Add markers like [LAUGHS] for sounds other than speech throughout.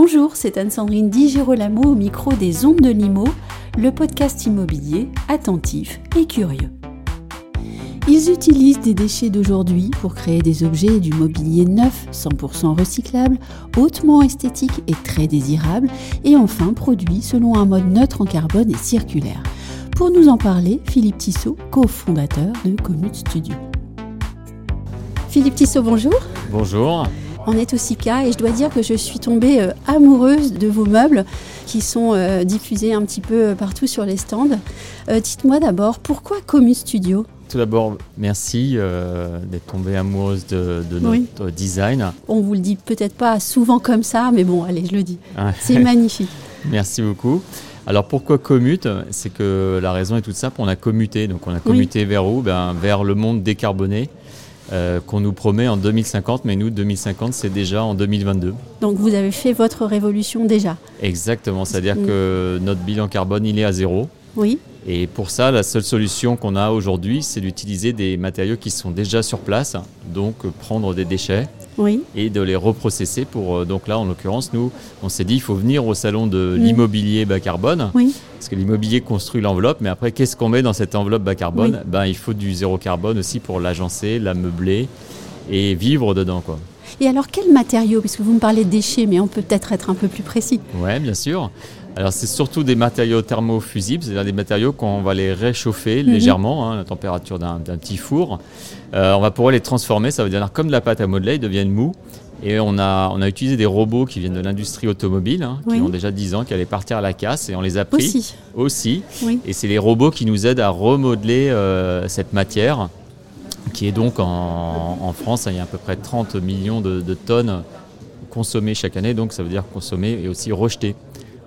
Bonjour, c'est Anne-Sandrine Di Girolamo au micro des Ondes de Limo, le podcast immobilier attentif et curieux. Ils utilisent des déchets d'aujourd'hui pour créer des objets du mobilier neuf, 100% recyclable, hautement esthétique et très désirable, et enfin produit selon un mode neutre en carbone et circulaire. Pour nous en parler, Philippe Tissot, cofondateur de Commute Studio. Philippe Tissot, bonjour. Bonjour. On est au SICA et je dois dire que je suis tombée euh, amoureuse de vos meubles qui sont euh, diffusés un petit peu euh, partout sur les stands. Dites-moi d'abord, pourquoi Commute Studio? Tout d'abord, merci d'être tombée amoureuse de, notre design. On vous le dit peut-être pas souvent comme ça, mais bon, allez, je le dis. C'est magnifique. [LAUGHS] Merci beaucoup. Alors pourquoi commute C'est que la raison est toute simple, on a commuté. Donc on a commuté vers où? Ben, Vers le monde décarboné. Euh, qu'on nous promet en 2050, mais nous, 2050, c'est déjà en 2022. Donc vous avez fait votre révolution déjà Exactement, c'est-à-dire mm. que notre bilan carbone, il est à zéro. Oui. Et pour ça, la seule solution qu'on a aujourd'hui, c'est d'utiliser des matériaux qui sont déjà sur place, donc prendre des déchets et de les reprocesser. Pour, euh, donc là, en l'occurrence, nous, on s'est dit, il faut venir au salon de mm. l'immobilier bas carbone, parce que l'immobilier construit l'enveloppe, mais après, qu'est-ce qu'on met dans cette enveloppe bas carbone ben, Il faut du zéro carbone aussi pour l'agencer, la meubler et vivre dedans. Quoi. Et alors, quels matériaux Puisque vous me parlez de déchets, mais on peut peut-être être un peu plus précis. Oui, bien sûr. Alors c'est surtout des matériaux thermofusibles, c'est-à-dire des matériaux qu'on va les réchauffer mhm. légèrement, hein, à la température d'un petit four. Euh, on va pouvoir les transformer, ça veut dire comme de la pâte à modeler, ils deviennent mous. Et on a, on a utilisé des robots qui viennent de l'industrie automobile, hein, qui ont déjà 10 ans, qui allaient partir à la casse, et on les a pris aussi. aussi. Et c'est les robots qui nous aident à remodeler euh, cette matière, qui est donc en, France, il y a à peu près 30 millions de, de tonnes consommées chaque année, donc ça veut dire consommées et aussi rejetées.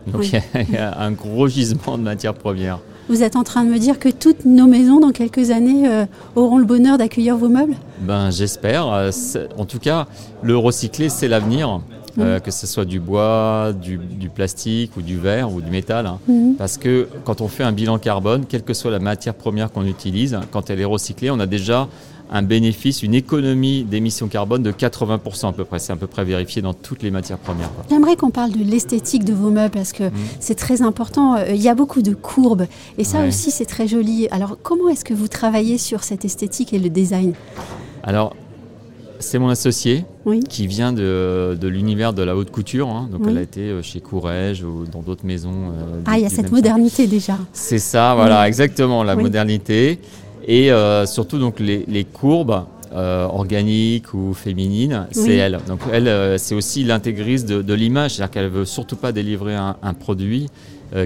Donc il y, a un gros gisement de matières premières. Vous êtes en train de me dire que toutes nos maisons, dans quelques années, euh, auront le bonheur d'accueillir vos meubles? Ben j'espère. Euh, en tout cas, le recyclé, c'est l'avenir. Euh, que ce soit du bois, du, plastique ou du verre ou du métal. Hein. Mhm. Parce que quand on fait un bilan carbone, quelle que soit la matière première qu'on utilise, quand elle est recyclée, on a déjà un bénéfice, une économie d'émissions carbone de 80% à peu près. C'est à peu près vérifié dans toutes les matières premières. J'aimerais qu'on parle de l'esthétique de vos meubles parce que mmh. c'est très important. Euh, il y a beaucoup de courbes et ça aussi c'est très joli. Alors comment est-ce que vous travaillez sur cette esthétique et le design? Alors c'est mon associé qui vient de, l'univers de la haute couture. Hein. Donc, elle a été euh, chez Courrèges ou dans d'autres maisons. Euh, ah, il y a cette modernité déjà. C'est ça, voilà, exactement, la modernité. Et euh, surtout, donc, les, courbes euh, organiques ou féminines, c'est elle. Donc, elle, euh, c'est aussi l'intégriste de, l'image. C'est-à-dire qu'elle ne veut surtout pas délivrer un, produit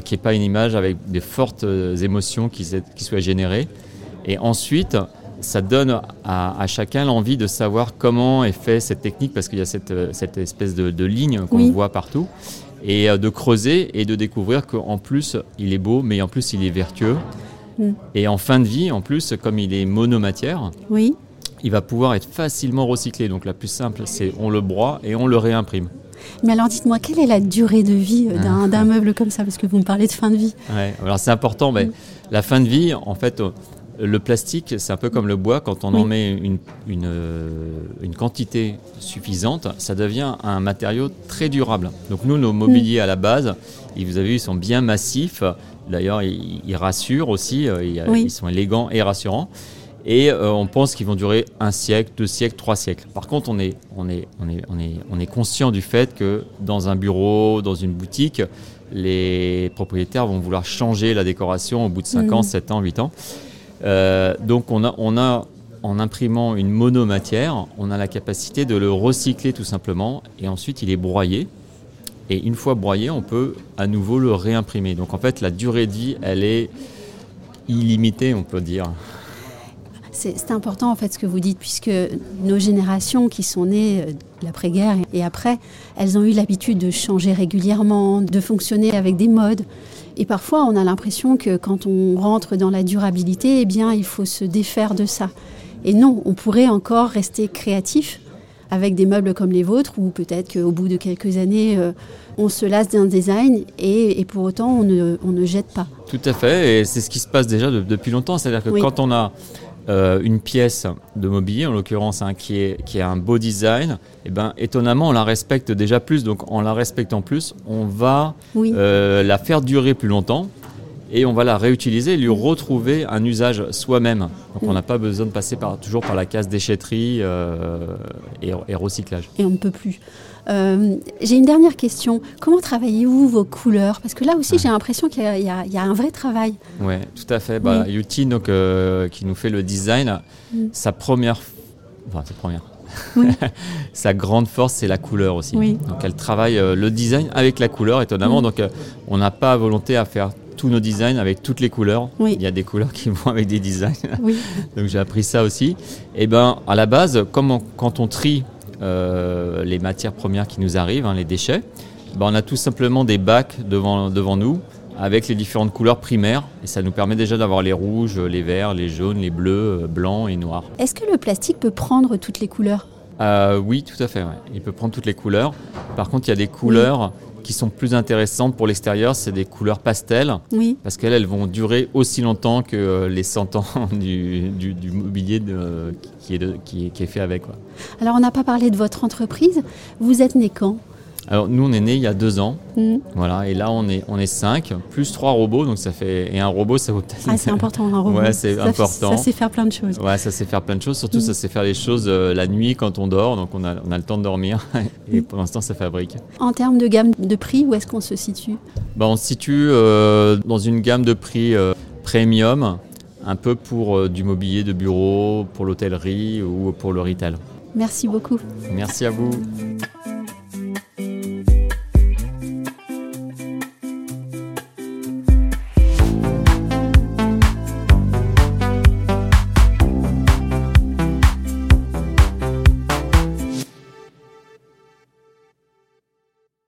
qui n'est pas une image avec des fortes émotions qui, qui soient générées. Et ensuite, ça donne à, chacun l'envie de savoir comment est fait cette technique, parce qu'il y a cette, cette espèce de, ligne qu'on voit partout, et de creuser et de découvrir qu'en plus, il est beau, mais en plus, il est vertueux. Et en fin de vie, en plus, comme il est monomatière, oui. il va pouvoir être facilement recyclé. Donc la plus simple, c'est on le broie et on le réimprime. Mais alors dites-moi, quelle est la durée de vie euh, d'un ah. meuble comme ça? Parce que vous me parlez de fin de vie. Ouais, alors c'est important. Mais La fin de vie, en fait, euh, le plastique, c'est un peu comme le bois. Quand on en met une, une, euh, une, quantité suffisante, ça devient un matériau très durable. Donc nous, nos mobiliers à la base, vous avez vu, ils sont bien massifs. D'ailleurs, ils, rassurent aussi, euh, ils, sont élégants et rassurants. Et euh, on pense qu'ils vont durer un siècle, deux siècles, trois siècles. Par contre, on est, on est, on est, on est, on est conscient du fait que dans un bureau, dans une boutique, les propriétaires vont vouloir changer la décoration au bout de 5 ans, 7 ans, 8 ans. Euh, donc on a, on a, en imprimant une monomatière, on a la capacité de le recycler tout simplement, et ensuite il est broyé. Et une fois broyé, on peut à nouveau le réimprimer. Donc en fait, la durée de vie, elle est illimitée, on peut dire. C'est important en fait ce que vous dites, puisque nos générations qui sont nées euh, l'après-guerre et après, elles ont eu l'habitude de changer régulièrement, de fonctionner avec des modes. Et parfois, on a l'impression que quand on rentre dans la durabilité, eh bien, il faut se défaire de ça. Et non, on pourrait encore rester créatif avec des meubles comme les vôtres, ou peut-être qu'au bout de quelques années, euh, on se lasse d'un design et, pour autant on ne, on ne, jette pas. Tout à fait, et c'est ce qui se passe déjà depuis longtemps. C'est-à-dire que quand on a euh, une pièce de mobilier, en l'occurrence hein, qui, est, qui a un beau design, et eh ben, étonnamment on la respecte déjà plus. Donc en la respectant plus, on va euh, la faire durer plus longtemps et on va la réutiliser et lui retrouver un usage soi-même. Donc on n'a pas besoin de passer par, toujours par la case déchetterie euh, et, recyclage. Et on ne peut plus. Euh, j'ai une dernière question. Comment travaillez-vous vos couleurs? Parce que là aussi, j'ai l'impression qu'il y, a un vrai travail. Oui, tout à fait. Bah, Yuti, donc, euh, qui nous fait le design, mm. sa première... Enfin, sa première... [LAUGHS] sa grande force, c'est la couleur aussi. Donc elle travaille le design avec la couleur, étonnamment. Mm. Donc on n'a pas volonté à faire tous nos designs avec toutes les couleurs. Il y a des couleurs qui vont avec des designs. [LAUGHS] Donc j'ai appris ça aussi. Et eh ben à la base, comme quand on trie euh, les matières premières qui nous arrivent, hein, les déchets, ben, on a tout simplement des bacs devant, devant nous avec les différentes couleurs primaires. Et ça nous permet déjà d'avoir les rouges, les verts, les jaunes, les bleus, euh, blancs et noirs. Est-ce que le plastique peut prendre toutes les couleurs? Euh, Oui, tout à fait. Il peut prendre toutes les couleurs. Par contre, il y a des couleurs qui sont plus intéressantes pour l'extérieur, c'est des couleurs pastel. Oui. Parce qu'elles elles vont durer aussi longtemps que euh, les 100 ans [LAUGHS] du, du, mobilier de, qui, est qui, est fait avec. Quoi. Alors, on n'a pas parlé de votre entreprise. Vous êtes né quand? Alors nous on est né il y a deux ans, mm. voilà, et là on est on est cinq plus trois robots, donc ça fait et un robot ça vaut peut-être. Ah c'est important un robot. Ouais c'est important. ça sait faire plein de choses. Ouais ça sait faire plein de choses, surtout ça mm. sait faire les choses euh, la nuit quand on dort, donc on a on a le temps de dormir [LAUGHS] et pour l'instant ça fabrique. En termes de gamme de prix, où est-ce qu'on se situe? Bah, on se situe euh, dans une gamme de prix euh, premium, un peu pour du mobilier de bureau, pour l'hôtellerie ou pour le retail. Merci beaucoup. Merci à vous.